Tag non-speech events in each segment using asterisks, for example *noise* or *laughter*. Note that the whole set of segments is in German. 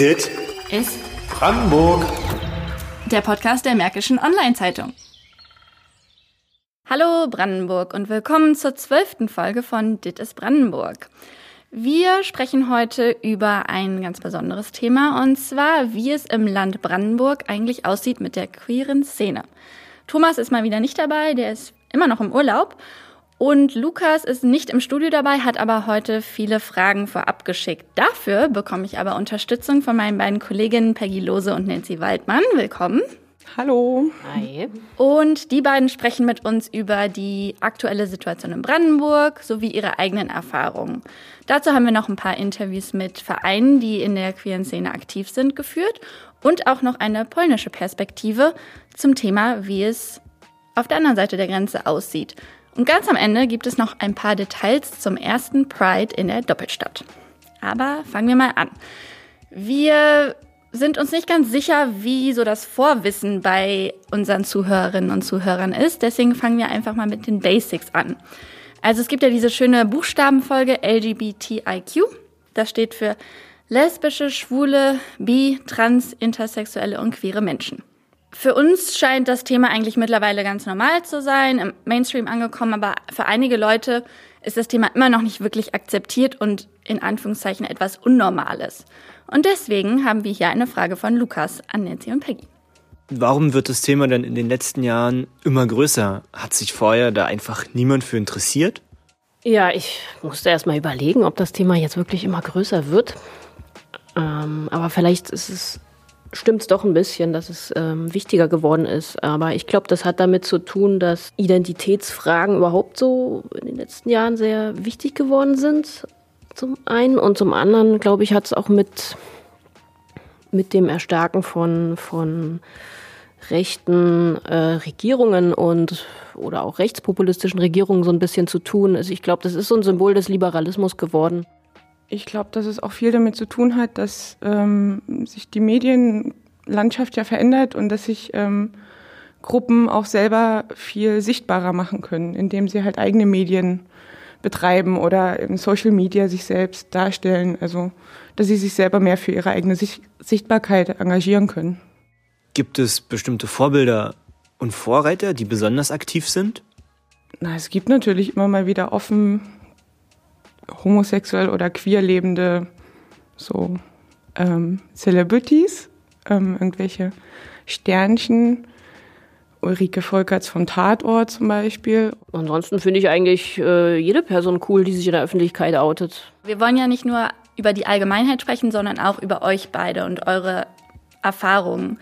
Dit ist Brandenburg. der Podcast der Märkischen Online-Zeitung. Hallo Brandenburg und willkommen zur zwölften Folge von Dit ist Brandenburg. Wir sprechen heute über ein ganz besonderes Thema und zwar, wie es im Land Brandenburg eigentlich aussieht mit der queeren Szene. Thomas ist mal wieder nicht dabei, der ist immer noch im Urlaub und Lukas ist nicht im Studio dabei, hat aber heute viele Fragen vorab geschickt. Dafür bekomme ich aber Unterstützung von meinen beiden Kolleginnen Peggy Lose und Nancy Waldmann. Willkommen. Hallo. Hi. Und die beiden sprechen mit uns über die aktuelle Situation in Brandenburg sowie ihre eigenen Erfahrungen. Dazu haben wir noch ein paar Interviews mit Vereinen, die in der queeren Szene aktiv sind, geführt und auch noch eine polnische Perspektive zum Thema, wie es auf der anderen Seite der Grenze aussieht. Und ganz am Ende gibt es noch ein paar Details zum ersten Pride in der Doppelstadt. Aber fangen wir mal an. Wir sind uns nicht ganz sicher, wie so das Vorwissen bei unseren Zuhörerinnen und Zuhörern ist. Deswegen fangen wir einfach mal mit den Basics an. Also es gibt ja diese schöne Buchstabenfolge LGBTIQ. Das steht für lesbische, schwule, bi, trans, intersexuelle und queere Menschen. Für uns scheint das Thema eigentlich mittlerweile ganz normal zu sein, im Mainstream angekommen, aber für einige Leute ist das Thema immer noch nicht wirklich akzeptiert und in Anführungszeichen etwas Unnormales. Und deswegen haben wir hier eine Frage von Lukas an Nancy und Peggy. Warum wird das Thema denn in den letzten Jahren immer größer? Hat sich vorher da einfach niemand für interessiert? Ja, ich musste erst mal überlegen, ob das Thema jetzt wirklich immer größer wird. Ähm, aber vielleicht ist es stimmt es doch ein bisschen, dass es ähm, wichtiger geworden ist. Aber ich glaube, das hat damit zu tun, dass Identitätsfragen überhaupt so in den letzten Jahren sehr wichtig geworden sind. Zum einen und zum anderen, glaube ich, hat es auch mit, mit dem Erstarken von, von rechten äh, Regierungen und oder auch rechtspopulistischen Regierungen so ein bisschen zu tun. Also ich glaube, das ist so ein Symbol des Liberalismus geworden. Ich glaube, dass es auch viel damit zu tun hat, dass ähm, sich die Medienlandschaft ja verändert und dass sich ähm, Gruppen auch selber viel sichtbarer machen können, indem sie halt eigene Medien betreiben oder in Social Media sich selbst darstellen. Also, dass sie sich selber mehr für ihre eigene Sicht Sichtbarkeit engagieren können. Gibt es bestimmte Vorbilder und Vorreiter, die besonders aktiv sind? Na, es gibt natürlich immer mal wieder offen homosexuell oder queer lebende so ähm, Celebrities, ähm, irgendwelche Sternchen. Ulrike Volkerts vom Tatort zum Beispiel. Ansonsten finde ich eigentlich äh, jede Person cool, die sich in der Öffentlichkeit outet. Wir wollen ja nicht nur über die Allgemeinheit sprechen, sondern auch über euch beide und eure Erfahrungen.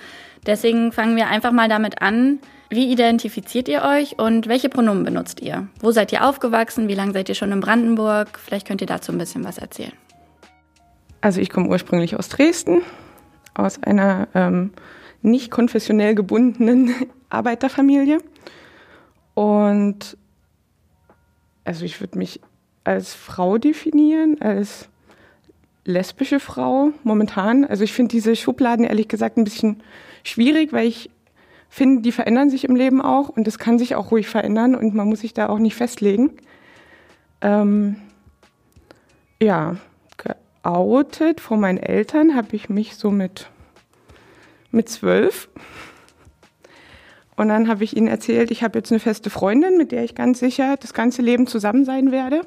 Deswegen fangen wir einfach mal damit an. Wie identifiziert ihr euch und welche Pronomen benutzt ihr? Wo seid ihr aufgewachsen? Wie lange seid ihr schon in Brandenburg? Vielleicht könnt ihr dazu ein bisschen was erzählen. Also ich komme ursprünglich aus Dresden, aus einer ähm, nicht konfessionell gebundenen *laughs* Arbeiterfamilie. Und also ich würde mich als Frau definieren, als lesbische Frau momentan. Also ich finde diese Schubladen ehrlich gesagt ein bisschen schwierig, weil ich finde, die verändern sich im Leben auch und das kann sich auch ruhig verändern und man muss sich da auch nicht festlegen. Ähm, ja, geoutet vor meinen Eltern habe ich mich so mit, mit zwölf. Und dann habe ich ihnen erzählt, ich habe jetzt eine feste Freundin, mit der ich ganz sicher das ganze Leben zusammen sein werde.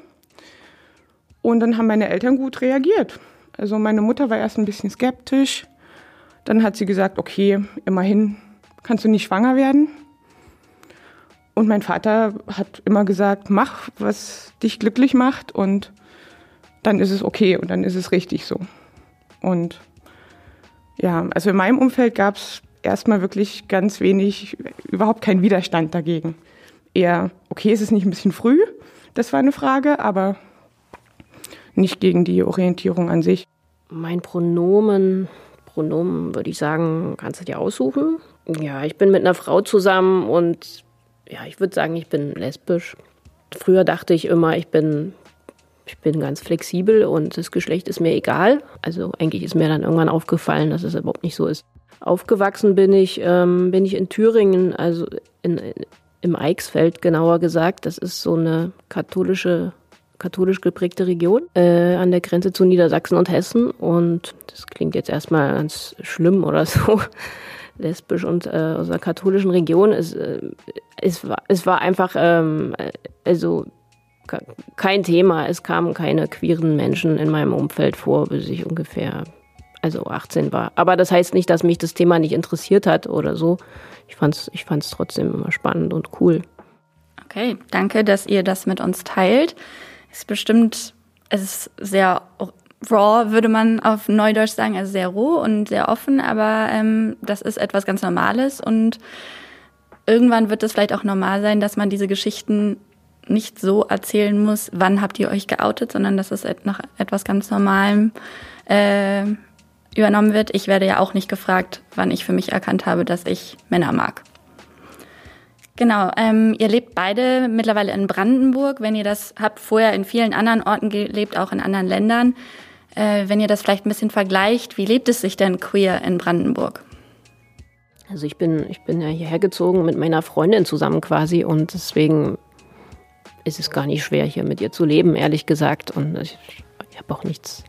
Und dann haben meine Eltern gut reagiert. Also meine Mutter war erst ein bisschen skeptisch. Dann hat sie gesagt, okay, immerhin kannst du nicht schwanger werden. Und mein Vater hat immer gesagt, mach, was dich glücklich macht und dann ist es okay und dann ist es richtig so. Und ja, also in meinem Umfeld gab es erstmal wirklich ganz wenig, überhaupt keinen Widerstand dagegen. Eher, okay, ist es nicht ein bisschen früh? Das war eine Frage, aber nicht gegen die Orientierung an sich. Mein Pronomen, Pronomen würde ich sagen, kannst du dir aussuchen. Ja, ich bin mit einer Frau zusammen und ja, ich würde sagen, ich bin lesbisch. Früher dachte ich immer, ich bin, ich bin ganz flexibel und das Geschlecht ist mir egal. Also eigentlich ist mir dann irgendwann aufgefallen, dass es überhaupt nicht so ist. Aufgewachsen bin ich, ähm, bin ich in Thüringen, also in, in, im Eichsfeld genauer gesagt. Das ist so eine katholische katholisch geprägte Region äh, an der Grenze zu Niedersachsen und Hessen. Und das klingt jetzt erstmal ganz schlimm oder so. Lesbisch und äh, aus einer katholischen Region. Es, äh, es, war, es war einfach, ähm, also kein Thema. Es kamen keine queeren Menschen in meinem Umfeld vor, bis ich ungefähr also 18 war. Aber das heißt nicht, dass mich das Thema nicht interessiert hat oder so. Ich fand es ich fand's trotzdem immer spannend und cool. Okay, danke, dass ihr das mit uns teilt. Es ist bestimmt, es ist sehr raw, würde man auf Neudeutsch sagen, also sehr roh und sehr offen, aber ähm, das ist etwas ganz Normales und irgendwann wird es vielleicht auch normal sein, dass man diese Geschichten nicht so erzählen muss, wann habt ihr euch geoutet, sondern dass es nach etwas ganz Normalem äh, übernommen wird. Ich werde ja auch nicht gefragt, wann ich für mich erkannt habe, dass ich Männer mag. Genau, ähm, ihr lebt beide mittlerweile in Brandenburg. Wenn ihr das habt vorher in vielen anderen Orten gelebt, auch in anderen Ländern. Äh, wenn ihr das vielleicht ein bisschen vergleicht, wie lebt es sich denn queer in Brandenburg? Also ich bin, ich bin ja hierher gezogen mit meiner Freundin zusammen quasi und deswegen ist es gar nicht schwer, hier mit ihr zu leben, ehrlich gesagt. Und ich, ich habe auch nichts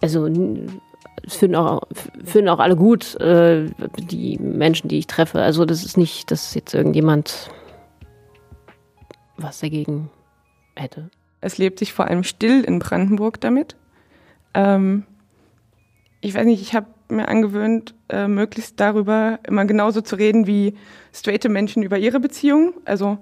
also finden auch, finden auch alle gut, äh, die Menschen, die ich treffe. Also das ist nicht, dass jetzt irgendjemand was dagegen hätte. Es lebt sich vor allem still in Brandenburg damit. Ähm, ich weiß nicht, ich habe mir angewöhnt, äh, möglichst darüber immer genauso zu reden wie straighte Menschen über ihre Beziehung. Also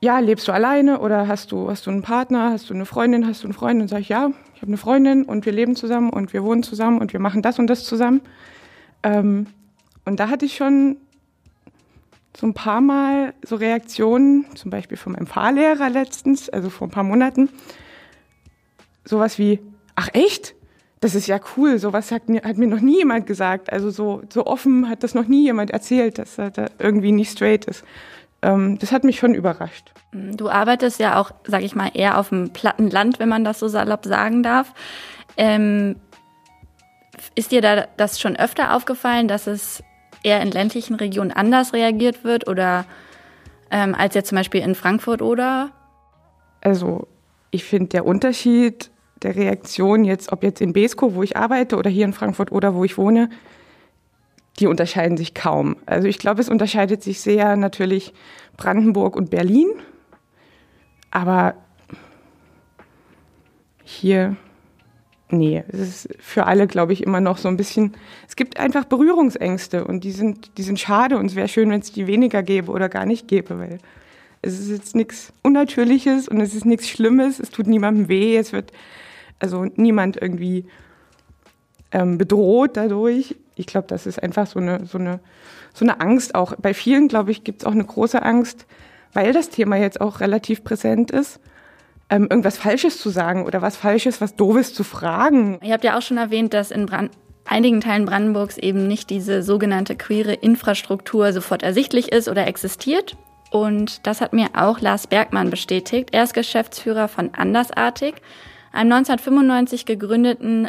ja, lebst du alleine oder hast du, hast du einen Partner, hast du eine Freundin, hast du einen Freund? Und sage ich, ja, ich habe eine Freundin und wir leben zusammen und wir wohnen zusammen und wir machen das und das zusammen. Ähm, und da hatte ich schon so ein paar Mal so Reaktionen, zum Beispiel von meinem Fahrlehrer letztens, also vor ein paar Monaten, sowas wie, ach echt? Das ist ja cool, sowas hat mir, hat mir noch nie jemand gesagt. Also so, so offen hat das noch nie jemand erzählt, dass er da irgendwie nicht straight ist ähm, das hat mich schon überrascht. Du arbeitest ja auch, sag ich mal, eher auf dem platten Land, wenn man das so salopp sagen darf. Ähm, ist dir da das schon öfter aufgefallen, dass es eher in ländlichen Regionen anders reagiert wird oder ähm, als jetzt zum Beispiel in Frankfurt oder? Also ich finde der Unterschied der Reaktion jetzt, ob jetzt in Besko, wo ich arbeite, oder hier in Frankfurt oder wo ich wohne, die unterscheiden sich kaum. Also ich glaube, es unterscheidet sich sehr natürlich Brandenburg und Berlin. Aber hier, nee, es ist für alle, glaube ich, immer noch so ein bisschen, es gibt einfach Berührungsängste und die sind, die sind schade und es wäre schön, wenn es die weniger gäbe oder gar nicht gäbe, weil es ist jetzt nichts Unnatürliches und es ist nichts Schlimmes, es tut niemandem weh, es wird also niemand irgendwie ähm, bedroht dadurch ich glaube, das ist einfach so eine, so eine, so eine Angst auch. Bei vielen, glaube ich, gibt es auch eine große Angst, weil das Thema jetzt auch relativ präsent ist, ähm, irgendwas Falsches zu sagen oder was Falsches, was Doofes zu fragen. Ihr habt ja auch schon erwähnt, dass in Brand einigen Teilen Brandenburgs eben nicht diese sogenannte queere Infrastruktur sofort ersichtlich ist oder existiert. Und das hat mir auch Lars Bergmann bestätigt. Er ist Geschäftsführer von Andersartig, einem 1995 gegründeten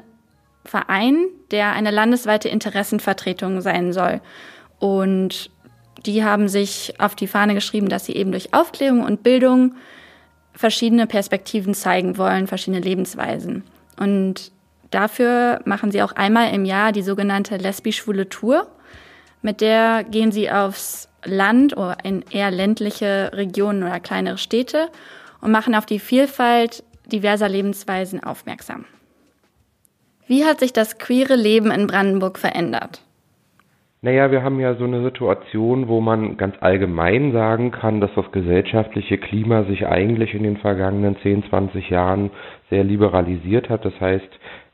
Verein, der eine landesweite Interessenvertretung sein soll. Und die haben sich auf die Fahne geschrieben, dass sie eben durch Aufklärung und Bildung verschiedene Perspektiven zeigen wollen, verschiedene Lebensweisen. Und dafür machen sie auch einmal im Jahr die sogenannte lesbisch-schwule Tour. Mit der gehen sie aufs Land oder in eher ländliche Regionen oder kleinere Städte und machen auf die Vielfalt diverser Lebensweisen aufmerksam. Wie hat sich das queere Leben in Brandenburg verändert? Naja, wir haben ja so eine Situation, wo man ganz allgemein sagen kann, dass das gesellschaftliche Klima sich eigentlich in den vergangenen 10, 20 Jahren sehr liberalisiert hat. Das heißt,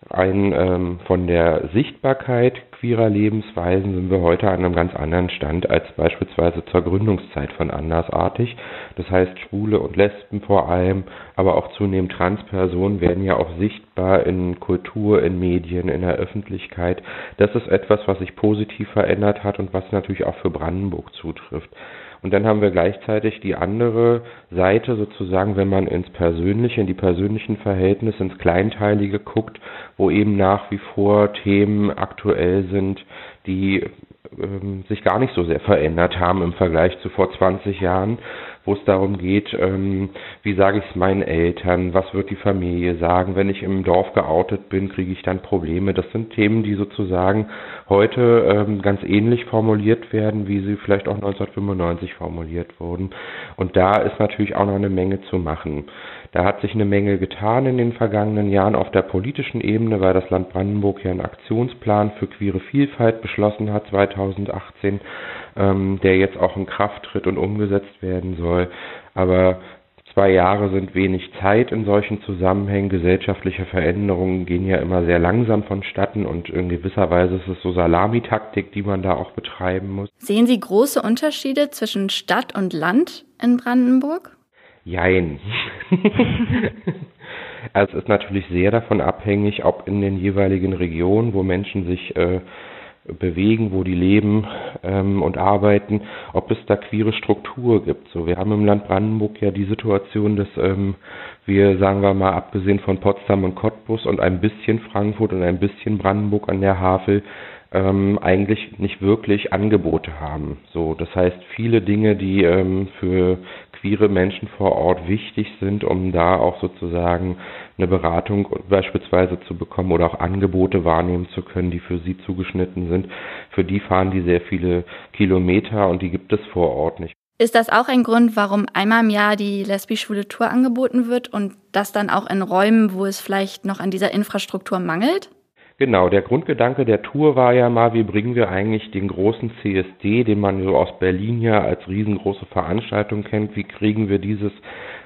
ein ähm, von der Sichtbarkeit queerer Lebensweisen sind wir heute an einem ganz anderen Stand als beispielsweise zur Gründungszeit von Andersartig. Das heißt, Schwule und Lesben vor allem, aber auch zunehmend Transpersonen werden ja auch sichtbar in Kultur, in Medien, in der Öffentlichkeit. Das ist etwas, was sich positiv verändert hat und was natürlich auch für Brandenburg zutrifft. Und dann haben wir gleichzeitig die andere Seite sozusagen, wenn man ins Persönliche, in die persönlichen Verhältnisse, ins Kleinteilige guckt, wo eben nach wie vor Themen aktuell sind, die ähm, sich gar nicht so sehr verändert haben im Vergleich zu vor 20 Jahren, wo es darum geht, ähm, wie sage ich es meinen Eltern, was wird die Familie sagen, wenn ich im Dorf geoutet bin, kriege ich dann Probleme. Das sind Themen, die sozusagen heute ähm, ganz ähnlich formuliert werden, wie sie vielleicht auch 1995 formuliert wurden. Und da ist natürlich auch noch eine Menge zu machen. Da hat sich eine Menge getan in den vergangenen Jahren auf der politischen Ebene, weil das Land Brandenburg ja einen Aktionsplan für queere Vielfalt beschlossen hat 2018, ähm, der jetzt auch in Kraft tritt und umgesetzt werden soll. Aber zwei Jahre sind wenig Zeit in solchen Zusammenhängen. Gesellschaftliche Veränderungen gehen ja immer sehr langsam vonstatten und in gewisser Weise ist es so Salamitaktik, die man da auch betreiben muss. Sehen Sie große Unterschiede zwischen Stadt und Land in Brandenburg? Jein. *laughs* also es ist natürlich sehr davon abhängig, ob in den jeweiligen Regionen, wo Menschen sich äh, bewegen, wo die leben ähm, und arbeiten, ob es da queere Struktur gibt. So, wir haben im Land Brandenburg ja die Situation, dass ähm, wir, sagen wir mal, abgesehen von Potsdam und Cottbus und ein bisschen Frankfurt und ein bisschen Brandenburg an der Havel, ähm, eigentlich nicht wirklich Angebote haben. So, das heißt, viele Dinge, die ähm, für queere Menschen vor Ort wichtig sind, um da auch sozusagen eine Beratung beispielsweise zu bekommen oder auch Angebote wahrnehmen zu können, die für sie zugeschnitten sind. Für die fahren die sehr viele Kilometer und die gibt es vor Ort nicht. Ist das auch ein Grund, warum einmal im Jahr die lesbisch-schwule Tour angeboten wird und das dann auch in Räumen, wo es vielleicht noch an dieser Infrastruktur mangelt? Genau, der Grundgedanke der Tour war ja mal, wie bringen wir eigentlich den großen CSD, den man so aus Berlin ja als riesengroße Veranstaltung kennt, wie kriegen wir dieses,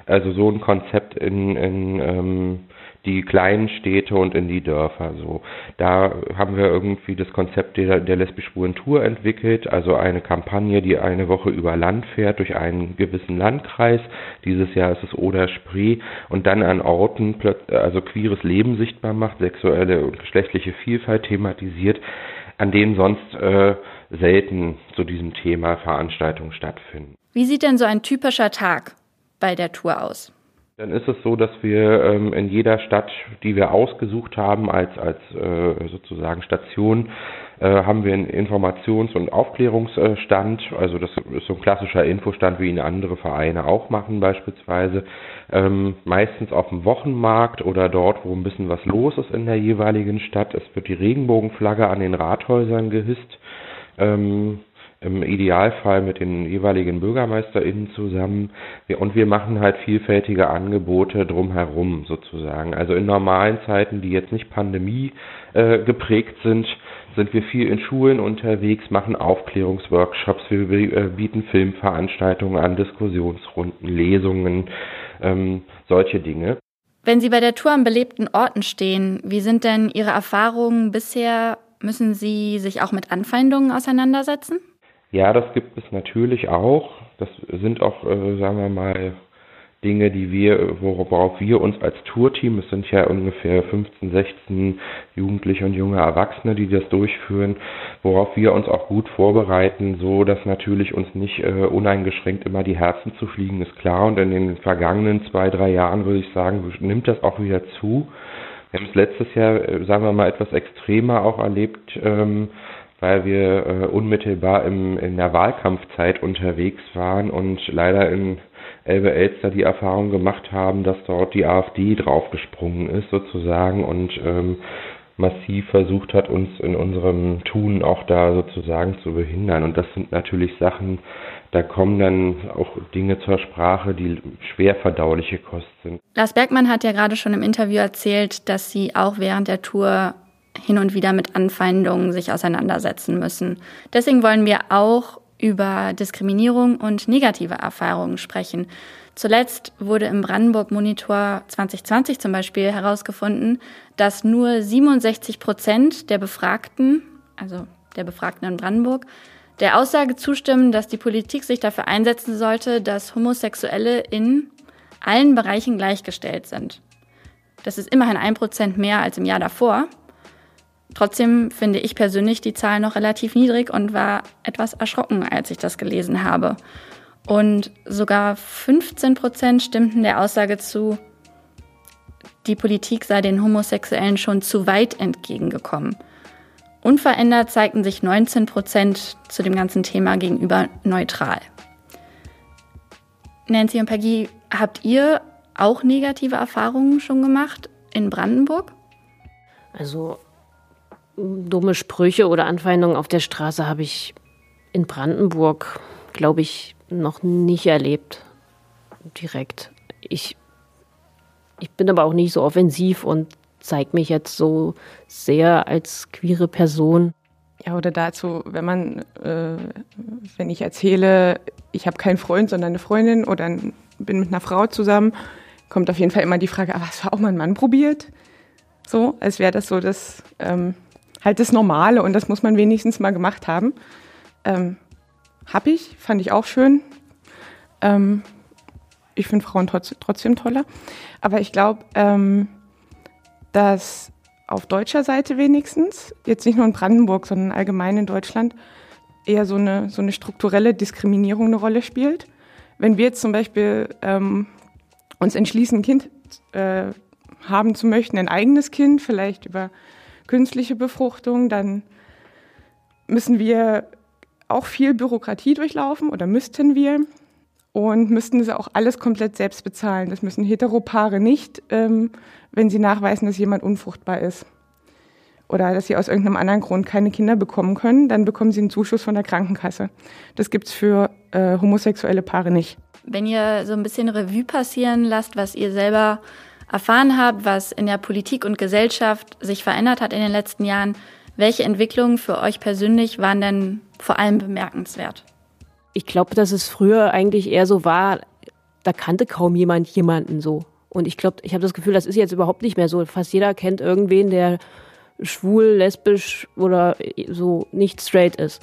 also so ein Konzept in, in ähm, die kleinen Städte und in die Dörfer. So, da haben wir irgendwie das Konzept der, der lesbisch-schwulen Tour entwickelt, also eine Kampagne, die eine Woche über Land fährt durch einen gewissen Landkreis. Dieses Jahr ist es Oder-Spree und dann an Orten also queeres Leben sichtbar macht, sexuelle und geschlechtliche Vielfalt thematisiert, an denen sonst äh, selten zu diesem Thema Veranstaltungen stattfinden. Wie sieht denn so ein typischer Tag bei der Tour aus? Dann ist es so, dass wir ähm, in jeder Stadt, die wir ausgesucht haben als, als äh, sozusagen Station, äh, haben wir einen Informations- und Aufklärungsstand. Also das ist so ein klassischer Infostand, wie ihn andere Vereine auch machen beispielsweise. Ähm, meistens auf dem Wochenmarkt oder dort, wo ein bisschen was los ist in der jeweiligen Stadt. Es wird die Regenbogenflagge an den Rathäusern gehisst. Ähm, im Idealfall mit den jeweiligen BürgermeisterInnen zusammen. Und wir machen halt vielfältige Angebote drumherum sozusagen. Also in normalen Zeiten, die jetzt nicht Pandemie äh, geprägt sind, sind wir viel in Schulen unterwegs, machen Aufklärungsworkshops, wir äh, bieten Filmveranstaltungen an, Diskussionsrunden, Lesungen, ähm, solche Dinge. Wenn Sie bei der Tour an belebten Orten stehen, wie sind denn Ihre Erfahrungen bisher? Müssen Sie sich auch mit Anfeindungen auseinandersetzen? Ja, das gibt es natürlich auch. Das sind auch, äh, sagen wir mal, Dinge, die wir, worauf wir uns als Tourteam, es sind ja ungefähr 15, 16 Jugendliche und junge Erwachsene, die das durchführen, worauf wir uns auch gut vorbereiten, so dass natürlich uns nicht äh, uneingeschränkt immer die Herzen zu fliegen, ist klar. Und in den vergangenen zwei, drei Jahren würde ich sagen, nimmt das auch wieder zu. Wir haben es letztes Jahr, äh, sagen wir mal, etwas extremer auch erlebt. Ähm, weil wir äh, unmittelbar im, in der Wahlkampfzeit unterwegs waren und leider in Elbe-Elster die Erfahrung gemacht haben, dass dort die AfD draufgesprungen ist sozusagen und ähm, massiv versucht hat, uns in unserem Tun auch da sozusagen zu behindern. Und das sind natürlich Sachen, da kommen dann auch Dinge zur Sprache, die schwer verdauliche Kost sind. Lars Bergmann hat ja gerade schon im Interview erzählt, dass Sie auch während der Tour hin und wieder mit Anfeindungen sich auseinandersetzen müssen. Deswegen wollen wir auch über Diskriminierung und negative Erfahrungen sprechen. Zuletzt wurde im Brandenburg Monitor 2020 zum Beispiel herausgefunden, dass nur 67 Prozent der Befragten, also der Befragten in Brandenburg, der Aussage zustimmen, dass die Politik sich dafür einsetzen sollte, dass Homosexuelle in allen Bereichen gleichgestellt sind. Das ist immerhin ein Prozent mehr als im Jahr davor. Trotzdem finde ich persönlich die Zahl noch relativ niedrig und war etwas erschrocken, als ich das gelesen habe. Und sogar 15 Prozent stimmten der Aussage zu, die Politik sei den Homosexuellen schon zu weit entgegengekommen. Unverändert zeigten sich 19 Prozent zu dem ganzen Thema gegenüber neutral. Nancy und Peggy, habt ihr auch negative Erfahrungen schon gemacht in Brandenburg? Also dumme Sprüche oder Anfeindungen auf der Straße habe ich in Brandenburg, glaube ich, noch nicht erlebt. Direkt. Ich, ich bin aber auch nicht so offensiv und zeige mich jetzt so sehr als queere Person. Ja, oder dazu, wenn man, äh, wenn ich erzähle, ich habe keinen Freund, sondern eine Freundin oder bin mit einer Frau zusammen, kommt auf jeden Fall immer die Frage, aber hast du auch mal einen Mann probiert? So, als wäre das so das ähm, halt das Normale und das muss man wenigstens mal gemacht haben. Ähm, hab ich, fand ich auch schön. Ähm, ich finde Frauen trotz, trotzdem toller. Aber ich glaube, ähm, dass auf deutscher Seite wenigstens, jetzt nicht nur in Brandenburg, sondern allgemein in Deutschland, eher so eine, so eine strukturelle Diskriminierung eine Rolle spielt. Wenn wir jetzt zum Beispiel ähm, uns entschließen, ein Kind äh, haben zu möchten, ein eigenes Kind, vielleicht über künstliche Befruchtung, dann müssen wir auch viel Bürokratie durchlaufen oder müssten wir und müssten das auch alles komplett selbst bezahlen. Das müssen Heteropaare nicht, ähm, wenn sie nachweisen, dass jemand unfruchtbar ist oder dass sie aus irgendeinem anderen Grund keine Kinder bekommen können, dann bekommen sie einen Zuschuss von der Krankenkasse. Das gibt's für äh, homosexuelle Paare nicht. Wenn ihr so ein bisschen Revue passieren lasst, was ihr selber erfahren habt, was in der Politik und Gesellschaft sich verändert hat in den letzten Jahren, welche Entwicklungen für euch persönlich waren denn vor allem bemerkenswert? Ich glaube, dass es früher eigentlich eher so war, da kannte kaum jemand jemanden so. Und ich glaube, ich habe das Gefühl, das ist jetzt überhaupt nicht mehr so. Fast jeder kennt irgendwen, der schwul, lesbisch oder so nicht straight ist.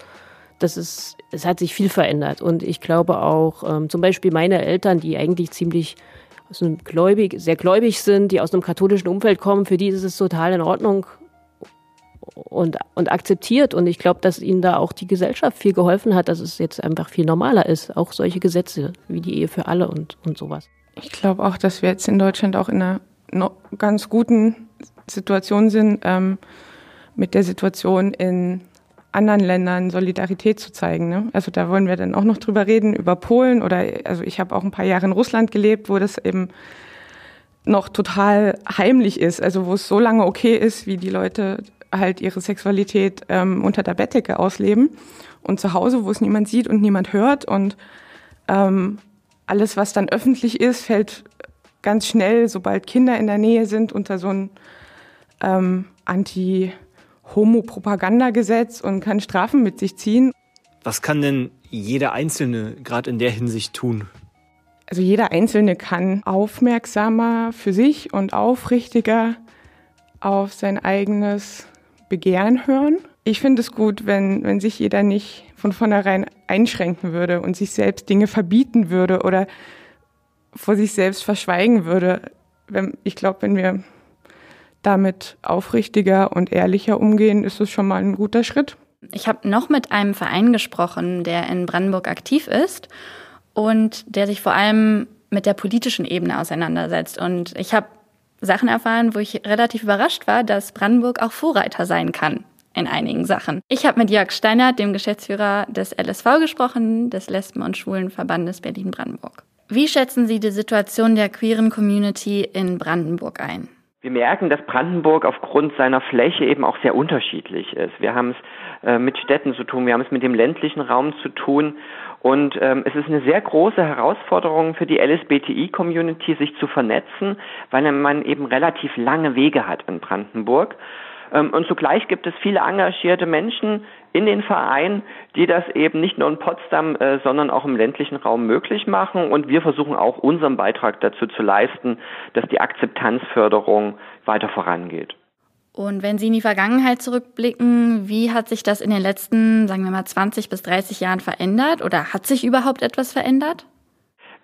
Das ist, es hat sich viel verändert. Und ich glaube auch, ähm, zum Beispiel meine Eltern, die eigentlich ziemlich aus einem gläubig, sehr gläubig sind, die aus einem katholischen Umfeld kommen, für die ist es total in Ordnung und, und akzeptiert. Und ich glaube, dass ihnen da auch die Gesellschaft viel geholfen hat, dass es jetzt einfach viel normaler ist. Auch solche Gesetze wie die Ehe für alle und, und sowas. Ich glaube auch, dass wir jetzt in Deutschland auch in einer ganz guten Situation sind, ähm, mit der Situation in anderen Ländern Solidarität zu zeigen. Ne? Also da wollen wir dann auch noch drüber reden, über Polen oder also ich habe auch ein paar Jahre in Russland gelebt, wo das eben noch total heimlich ist, also wo es so lange okay ist, wie die Leute halt ihre Sexualität ähm, unter der Bettdecke ausleben und zu Hause, wo es niemand sieht und niemand hört und ähm, alles, was dann öffentlich ist, fällt ganz schnell, sobald Kinder in der Nähe sind, unter so ein ähm, Anti- Homo-Propagandagesetz und kann Strafen mit sich ziehen. Was kann denn jeder Einzelne gerade in der Hinsicht tun? Also jeder Einzelne kann aufmerksamer für sich und aufrichtiger auf sein eigenes Begehren hören. Ich finde es gut, wenn, wenn sich jeder nicht von vornherein einschränken würde und sich selbst Dinge verbieten würde oder vor sich selbst verschweigen würde. Ich glaube, wenn wir damit aufrichtiger und ehrlicher umgehen, ist es schon mal ein guter Schritt. Ich habe noch mit einem Verein gesprochen, der in Brandenburg aktiv ist und der sich vor allem mit der politischen Ebene auseinandersetzt. Und ich habe Sachen erfahren, wo ich relativ überrascht war, dass Brandenburg auch Vorreiter sein kann in einigen Sachen. Ich habe mit Jörg Steinert, dem Geschäftsführer des LSV, gesprochen, des Lesben- und Schwulenverbandes Berlin-Brandenburg. Wie schätzen Sie die Situation der queeren Community in Brandenburg ein? Wir merken, dass Brandenburg aufgrund seiner Fläche eben auch sehr unterschiedlich ist. Wir haben es äh, mit Städten zu tun, wir haben es mit dem ländlichen Raum zu tun und ähm, es ist eine sehr große Herausforderung für die LSBTI-Community, sich zu vernetzen, weil man eben relativ lange Wege hat in Brandenburg. Ähm, und zugleich gibt es viele engagierte Menschen in den Vereinen, die das eben nicht nur in Potsdam, äh, sondern auch im ländlichen Raum möglich machen. Und wir versuchen auch unseren Beitrag dazu zu leisten, dass die Akzeptanzförderung weiter vorangeht. Und wenn Sie in die Vergangenheit zurückblicken, wie hat sich das in den letzten, sagen wir mal, 20 bis 30 Jahren verändert oder hat sich überhaupt etwas verändert?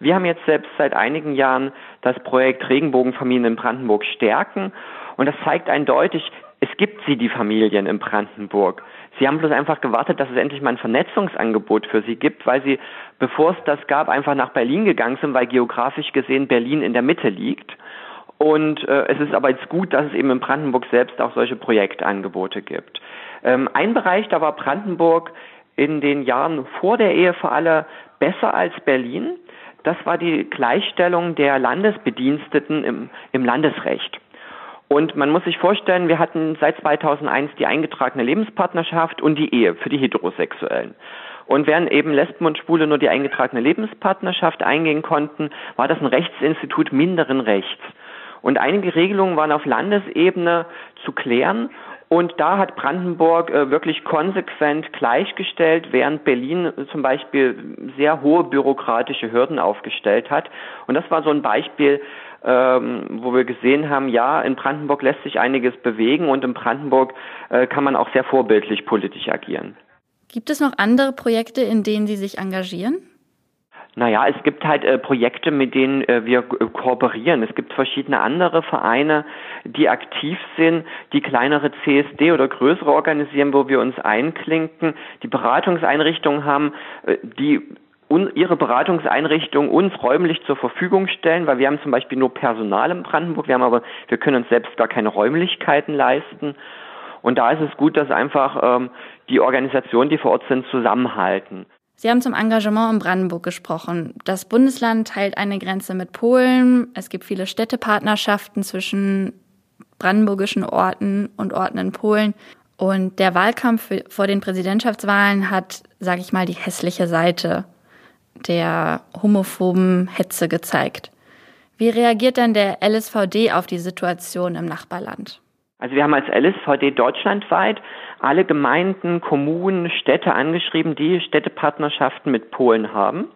Wir haben jetzt selbst seit einigen Jahren das Projekt Regenbogenfamilien in Brandenburg stärken und das zeigt eindeutig, es gibt sie, die Familien in Brandenburg. Sie haben bloß einfach gewartet, dass es endlich mal ein Vernetzungsangebot für sie gibt, weil sie, bevor es das gab, einfach nach Berlin gegangen sind, weil geografisch gesehen Berlin in der Mitte liegt. Und äh, es ist aber jetzt gut, dass es eben in Brandenburg selbst auch solche Projektangebote gibt. Ähm, ein Bereich, da war Brandenburg in den Jahren vor der Ehe für alle besser als Berlin. Das war die Gleichstellung der Landesbediensteten im, im Landesrecht. Und man muss sich vorstellen, wir hatten seit 2001 die eingetragene Lebenspartnerschaft und die Ehe für die Heterosexuellen. Und während eben Lesben und Schwule nur die eingetragene Lebenspartnerschaft eingehen konnten, war das ein Rechtsinstitut minderen Rechts. Und einige Regelungen waren auf Landesebene zu klären. Und da hat Brandenburg äh, wirklich konsequent gleichgestellt, während Berlin äh, zum Beispiel sehr hohe bürokratische Hürden aufgestellt hat. Und das war so ein Beispiel, ähm, wo wir gesehen haben, ja, in Brandenburg lässt sich einiges bewegen und in Brandenburg äh, kann man auch sehr vorbildlich politisch agieren. Gibt es noch andere Projekte, in denen Sie sich engagieren? Naja, es gibt halt äh, Projekte, mit denen äh, wir äh, kooperieren. Es gibt verschiedene andere Vereine, die aktiv sind, die kleinere CSD oder größere organisieren, wo wir uns einklinken, die Beratungseinrichtungen haben, äh, die ihre Beratungseinrichtung uns räumlich zur Verfügung stellen, weil wir haben zum Beispiel nur Personal in Brandenburg, wir haben aber, wir können uns selbst gar keine Räumlichkeiten leisten. Und da ist es gut, dass einfach ähm, die Organisationen, die vor Ort sind, zusammenhalten. Sie haben zum Engagement in Brandenburg gesprochen. Das Bundesland teilt eine Grenze mit Polen. Es gibt viele Städtepartnerschaften zwischen brandenburgischen Orten und Orten in Polen. Und der Wahlkampf vor den Präsidentschaftswahlen hat, sage ich mal, die hässliche Seite der homophoben Hetze gezeigt. Wie reagiert denn der LSVD auf die Situation im Nachbarland? Also wir haben als LSVD deutschlandweit alle Gemeinden, Kommunen, Städte angeschrieben, die Städtepartnerschaften mit Polen haben.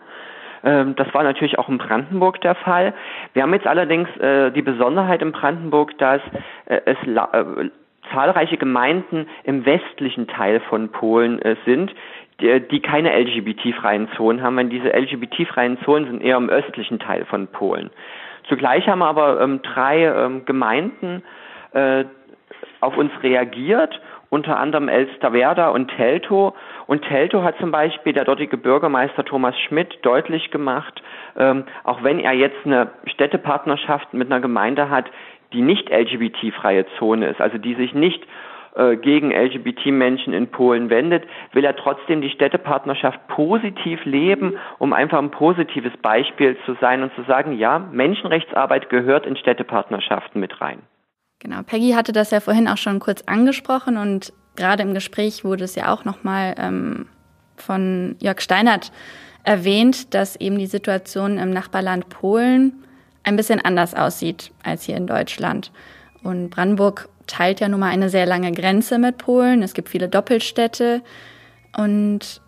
Ähm, das war natürlich auch in Brandenburg der Fall. Wir haben jetzt allerdings äh, die Besonderheit in Brandenburg, dass äh, es äh, zahlreiche Gemeinden im westlichen Teil von Polen sind, die, keine LGBT-freien Zonen haben, weil diese LGBT-freien Zonen sind eher im östlichen Teil von Polen. Zugleich haben aber ähm, drei ähm, Gemeinden äh, auf uns reagiert, unter anderem Elsterwerda und Teltow. Und Teltow hat zum Beispiel der dortige Bürgermeister Thomas Schmidt deutlich gemacht, ähm, auch wenn er jetzt eine Städtepartnerschaft mit einer Gemeinde hat, die nicht LGBT-freie Zone ist, also die sich nicht äh, gegen LGBT-Menschen in Polen wendet, will er trotzdem die Städtepartnerschaft positiv leben, um einfach ein positives Beispiel zu sein und zu sagen, ja, Menschenrechtsarbeit gehört in Städtepartnerschaften mit rein. Genau, Peggy hatte das ja vorhin auch schon kurz angesprochen und gerade im Gespräch wurde es ja auch nochmal ähm, von Jörg Steinert erwähnt, dass eben die Situation im Nachbarland Polen ein bisschen anders aussieht als hier in Deutschland. Und Brandenburg teilt ja nun mal eine sehr lange Grenze mit Polen. Es gibt viele Doppelstädte. Und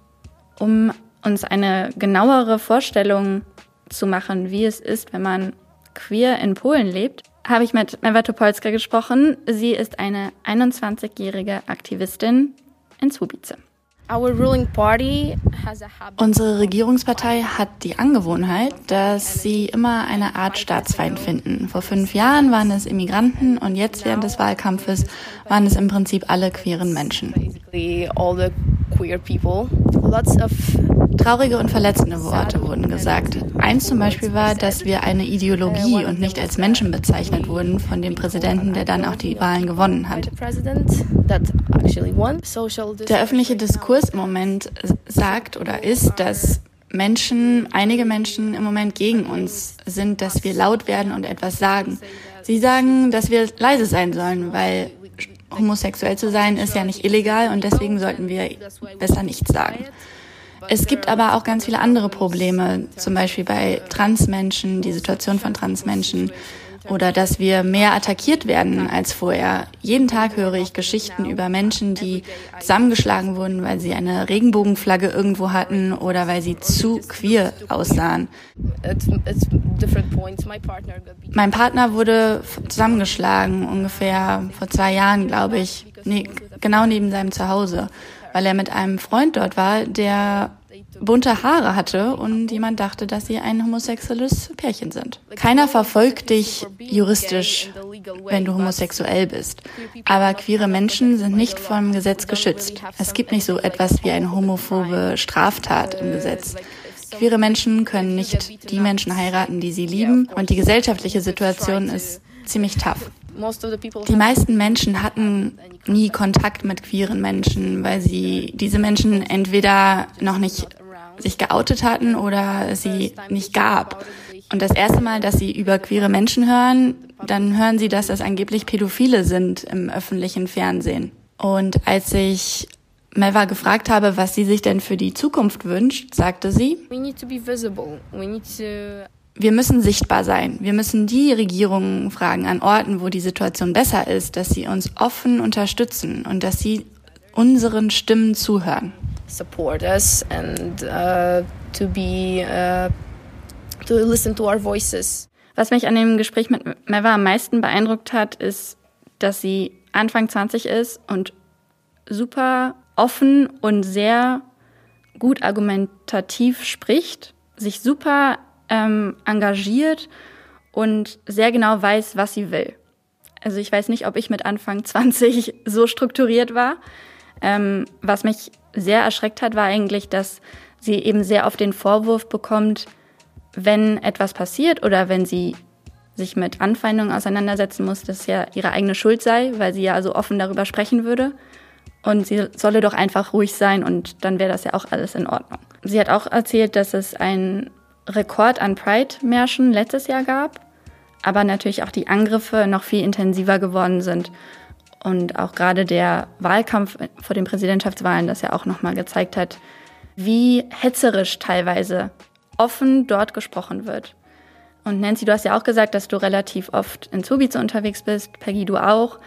um uns eine genauere Vorstellung zu machen, wie es ist, wenn man queer in Polen lebt, habe ich mit Ewa Topolska gesprochen. Sie ist eine 21-jährige Aktivistin in Słubice. Unsere Regierungspartei hat die Angewohnheit, dass sie immer eine Art Staatsfeind finden. Vor fünf Jahren waren es Immigranten und jetzt während des Wahlkampfes waren es im Prinzip alle queeren Menschen. Traurige und verletzende Worte wurden gesagt. Eins zum Beispiel war, dass wir eine Ideologie und nicht als Menschen bezeichnet wurden von dem Präsidenten, der dann auch die Wahlen gewonnen hat. Der öffentliche Diskurs im Moment sagt oder ist, dass Menschen, einige Menschen im Moment gegen uns sind, dass wir laut werden und etwas sagen. Sie sagen, dass wir leise sein sollen, weil homosexuell zu sein ist ja nicht illegal und deswegen sollten wir besser nichts sagen. Es gibt aber auch ganz viele andere Probleme, zum Beispiel bei Transmenschen, die Situation von Transmenschen oder dass wir mehr attackiert werden als vorher. Jeden Tag höre ich Geschichten über Menschen, die zusammengeschlagen wurden, weil sie eine Regenbogenflagge irgendwo hatten oder weil sie zu queer aussahen. Mein Partner wurde zusammengeschlagen, ungefähr vor zwei Jahren, glaube ich, nee, genau neben seinem Zuhause, weil er mit einem Freund dort war, der bunte Haare hatte und jemand dachte, dass sie ein homosexuelles Pärchen sind. Keiner verfolgt dich juristisch, wenn du homosexuell bist. Aber queere Menschen sind nicht vom Gesetz geschützt. Es gibt nicht so etwas wie eine homophobe Straftat im Gesetz. Queere Menschen können nicht die Menschen heiraten, die sie lieben und die gesellschaftliche Situation ist ziemlich tough. Die meisten Menschen hatten nie Kontakt mit queeren Menschen, weil sie diese Menschen entweder noch nicht sich geoutet hatten oder sie nicht gab. Und das erste Mal, dass sie über queere Menschen hören, dann hören sie, dass das angeblich Pädophile sind im öffentlichen Fernsehen. Und als ich Melva gefragt habe, was sie sich denn für die Zukunft wünscht, sagte sie, wir müssen sichtbar sein. Wir müssen die Regierungen fragen an Orten, wo die Situation besser ist, dass sie uns offen unterstützen und dass sie unseren Stimmen zuhören. Support us and uh, to be uh, to listen to our voices. Was mich an dem Gespräch mit Meva am meisten beeindruckt hat, ist, dass sie Anfang 20 ist und super offen und sehr gut argumentativ spricht, sich super ähm, engagiert und sehr genau weiß, was sie will. Also ich weiß nicht, ob ich mit Anfang 20 so strukturiert war. Ähm, was mich sehr erschreckt hat, war eigentlich, dass sie eben sehr oft den Vorwurf bekommt, wenn etwas passiert oder wenn sie sich mit Anfeindungen auseinandersetzen muss, dass es ja ihre eigene Schuld sei, weil sie ja so offen darüber sprechen würde. Und sie solle doch einfach ruhig sein und dann wäre das ja auch alles in Ordnung. Sie hat auch erzählt, dass es ein Rekord an Pride-Märschen letztes Jahr gab, aber natürlich auch die Angriffe noch viel intensiver geworden sind. Und auch gerade der Wahlkampf vor den Präsidentschaftswahlen das ja auch nochmal gezeigt hat, wie hetzerisch teilweise offen dort gesprochen wird. Und Nancy, du hast ja auch gesagt, dass du relativ oft in Zubice unterwegs bist, Peggy, du auch.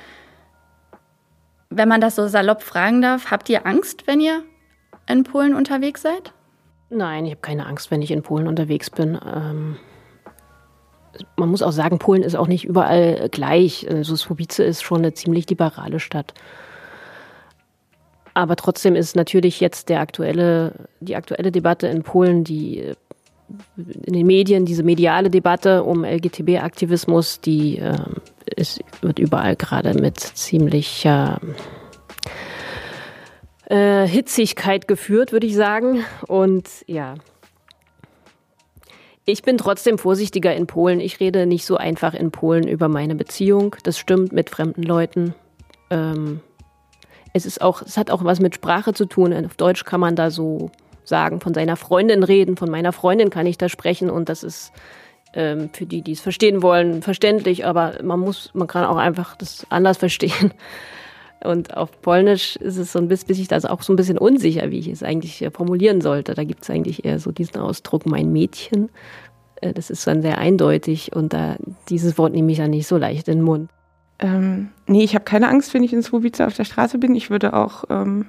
Wenn man das so salopp fragen darf, habt ihr Angst, wenn ihr in Polen unterwegs seid? Nein, ich habe keine Angst, wenn ich in Polen unterwegs bin. Ähm, man muss auch sagen, Polen ist auch nicht überall gleich. Also Słubice ist schon eine ziemlich liberale Stadt. Aber trotzdem ist natürlich jetzt der aktuelle, die aktuelle Debatte in Polen, die in den Medien, diese mediale Debatte um LGTB-Aktivismus, die äh, ist, wird überall gerade mit ziemlicher äh, Hitzigkeit geführt, würde ich sagen. Und ja, ich bin trotzdem vorsichtiger in Polen. Ich rede nicht so einfach in Polen über meine Beziehung. Das stimmt mit fremden Leuten. Ähm, es ist auch, es hat auch was mit Sprache zu tun. Auf Deutsch kann man da so sagen, von seiner Freundin reden, von meiner Freundin kann ich da sprechen und das ist ähm, für die, die es verstehen wollen, verständlich, aber man muss, man kann auch einfach das anders verstehen. Und auf Polnisch ist es so ein bisschen, das auch so ein bisschen unsicher, wie ich es eigentlich äh, formulieren sollte. Da gibt es eigentlich eher so diesen Ausdruck, mein Mädchen. Äh, das ist dann sehr eindeutig und da, dieses Wort nehme ich ja nicht so leicht in den Mund. Ähm, nee, ich habe keine Angst, wenn ich in Słubice auf der Straße bin. Ich würde auch ähm,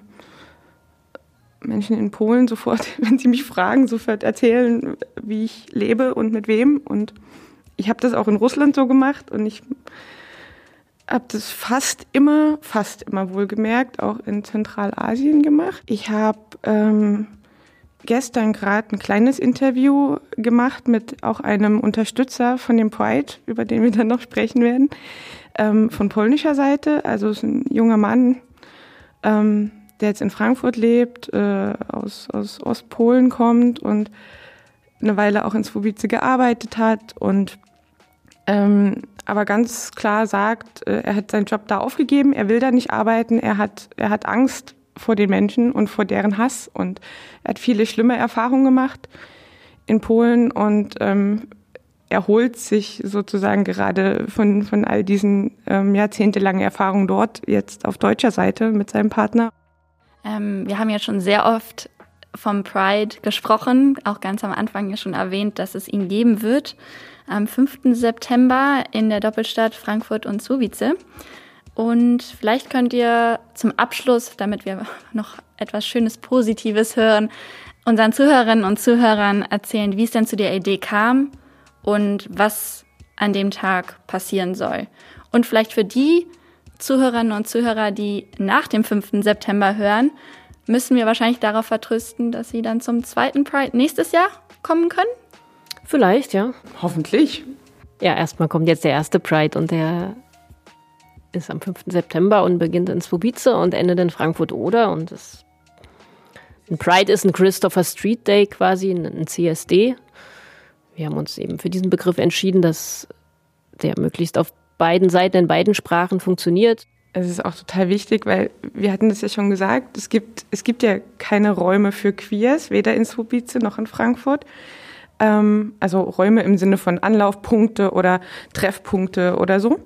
Menschen in Polen sofort, *laughs* wenn sie mich fragen, sofort erzählen, wie ich lebe und mit wem. Und ich habe das auch in Russland so gemacht und ich habe das fast immer, fast immer wohlgemerkt, auch in Zentralasien gemacht. Ich habe ähm, gestern gerade ein kleines Interview gemacht mit auch einem Unterstützer von dem Pride, über den wir dann noch sprechen werden, ähm, von polnischer Seite. Also es ist ein junger Mann, ähm, der jetzt in Frankfurt lebt, äh, aus, aus Ostpolen kommt und eine Weile auch in Swobice gearbeitet hat und ähm, aber ganz klar sagt, äh, er hat seinen Job da aufgegeben, er will da nicht arbeiten, er hat, er hat Angst vor den Menschen und vor deren Hass und er hat viele schlimme Erfahrungen gemacht in Polen und ähm, erholt sich sozusagen gerade von, von all diesen ähm, jahrzehntelangen Erfahrungen dort, jetzt auf deutscher Seite mit seinem Partner. Ähm, wir haben ja schon sehr oft vom Pride gesprochen, auch ganz am Anfang ja schon erwähnt, dass es ihn geben wird am 5. September in der Doppelstadt Frankfurt und Suwice. Und vielleicht könnt ihr zum Abschluss, damit wir noch etwas Schönes Positives hören, unseren Zuhörerinnen und Zuhörern erzählen, wie es denn zu der Idee kam und was an dem Tag passieren soll. Und vielleicht für die Zuhörerinnen und Zuhörer, die nach dem 5. September hören, müssen wir wahrscheinlich darauf vertrösten, dass sie dann zum zweiten Pride nächstes Jahr kommen können. Vielleicht, ja. Hoffentlich. Ja, erstmal kommt jetzt der erste Pride und der ist am 5. September und beginnt in Swobice und endet in Frankfurt-Oder. Und das ein Pride ist ein Christopher Street Day quasi, ein CSD. Wir haben uns eben für diesen Begriff entschieden, dass der möglichst auf beiden Seiten in beiden Sprachen funktioniert. Es ist auch total wichtig, weil wir hatten das ja schon gesagt, es gibt, es gibt ja keine Räume für Queers, weder in Subice noch in Frankfurt. Ähm, also Räume im Sinne von Anlaufpunkte oder Treffpunkte oder so.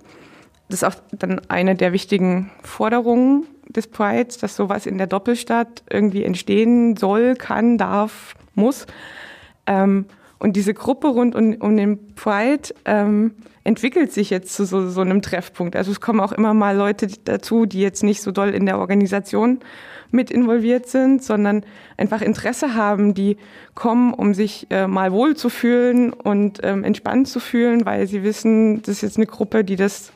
Das ist auch dann eine der wichtigen Forderungen des Prides, dass sowas in der Doppelstadt irgendwie entstehen soll, kann, darf, muss. Ähm, und diese Gruppe rund um, um den Pride ähm, entwickelt sich jetzt zu so, so einem Treffpunkt. Also es kommen auch immer mal Leute dazu, die jetzt nicht so doll in der Organisation mit involviert sind, sondern einfach Interesse haben, die kommen, um sich äh, mal wohl zu fühlen und ähm, entspannt zu fühlen, weil sie wissen, das ist jetzt eine Gruppe, die das,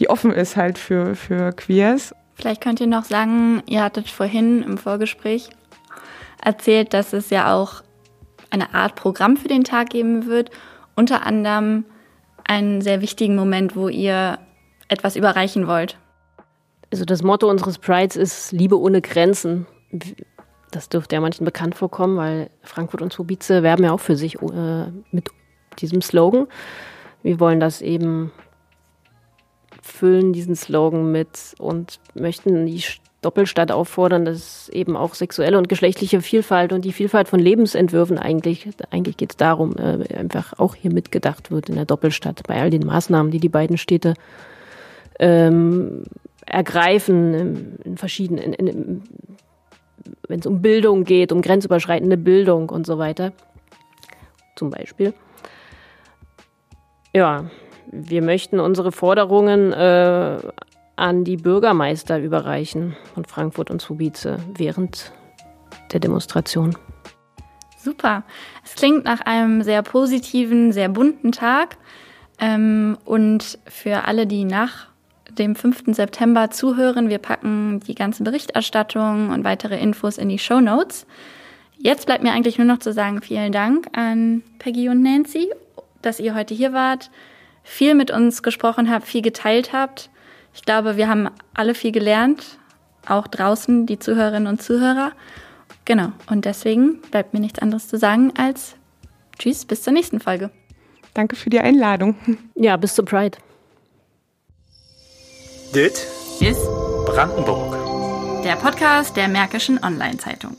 die offen ist halt für, für Queers. Vielleicht könnt ihr noch sagen, ihr hattet vorhin im Vorgespräch erzählt, dass es ja auch eine Art Programm für den Tag geben wird, unter anderem einen sehr wichtigen Moment, wo ihr etwas überreichen wollt? Also das Motto unseres Prides ist Liebe ohne Grenzen. Das dürfte ja manchen bekannt vorkommen, weil Frankfurt und Subice werben ja auch für sich äh, mit diesem Slogan. Wir wollen das eben füllen, diesen Slogan mit und möchten die Doppelstadt auffordern, dass eben auch sexuelle und geschlechtliche Vielfalt und die Vielfalt von Lebensentwürfen eigentlich, eigentlich geht es darum, äh, einfach auch hier mitgedacht wird in der Doppelstadt bei all den Maßnahmen, die die beiden Städte ähm, ergreifen in, verschiedenen, wenn es um Bildung geht, um grenzüberschreitende Bildung und so weiter, zum Beispiel. Ja, wir möchten unsere Forderungen äh, an die Bürgermeister überreichen von Frankfurt und Subice während der Demonstration. Super. Es klingt nach einem sehr positiven, sehr bunten Tag. Ähm, und für alle, die nach dem 5. September zuhören, wir packen die ganze Berichterstattung und weitere Infos in die Show Notes. Jetzt bleibt mir eigentlich nur noch zu sagen, vielen Dank an Peggy und Nancy, dass ihr heute hier wart, viel mit uns gesprochen habt, viel geteilt habt. Ich glaube, wir haben alle viel gelernt, auch draußen die Zuhörerinnen und Zuhörer. Genau, und deswegen bleibt mir nichts anderes zu sagen als Tschüss, bis zur nächsten Folge. Danke für die Einladung. *laughs* Ja, bis zum Pride. Dit ist Brandenburg. Der Podcast der Märkischen Online-Zeitung.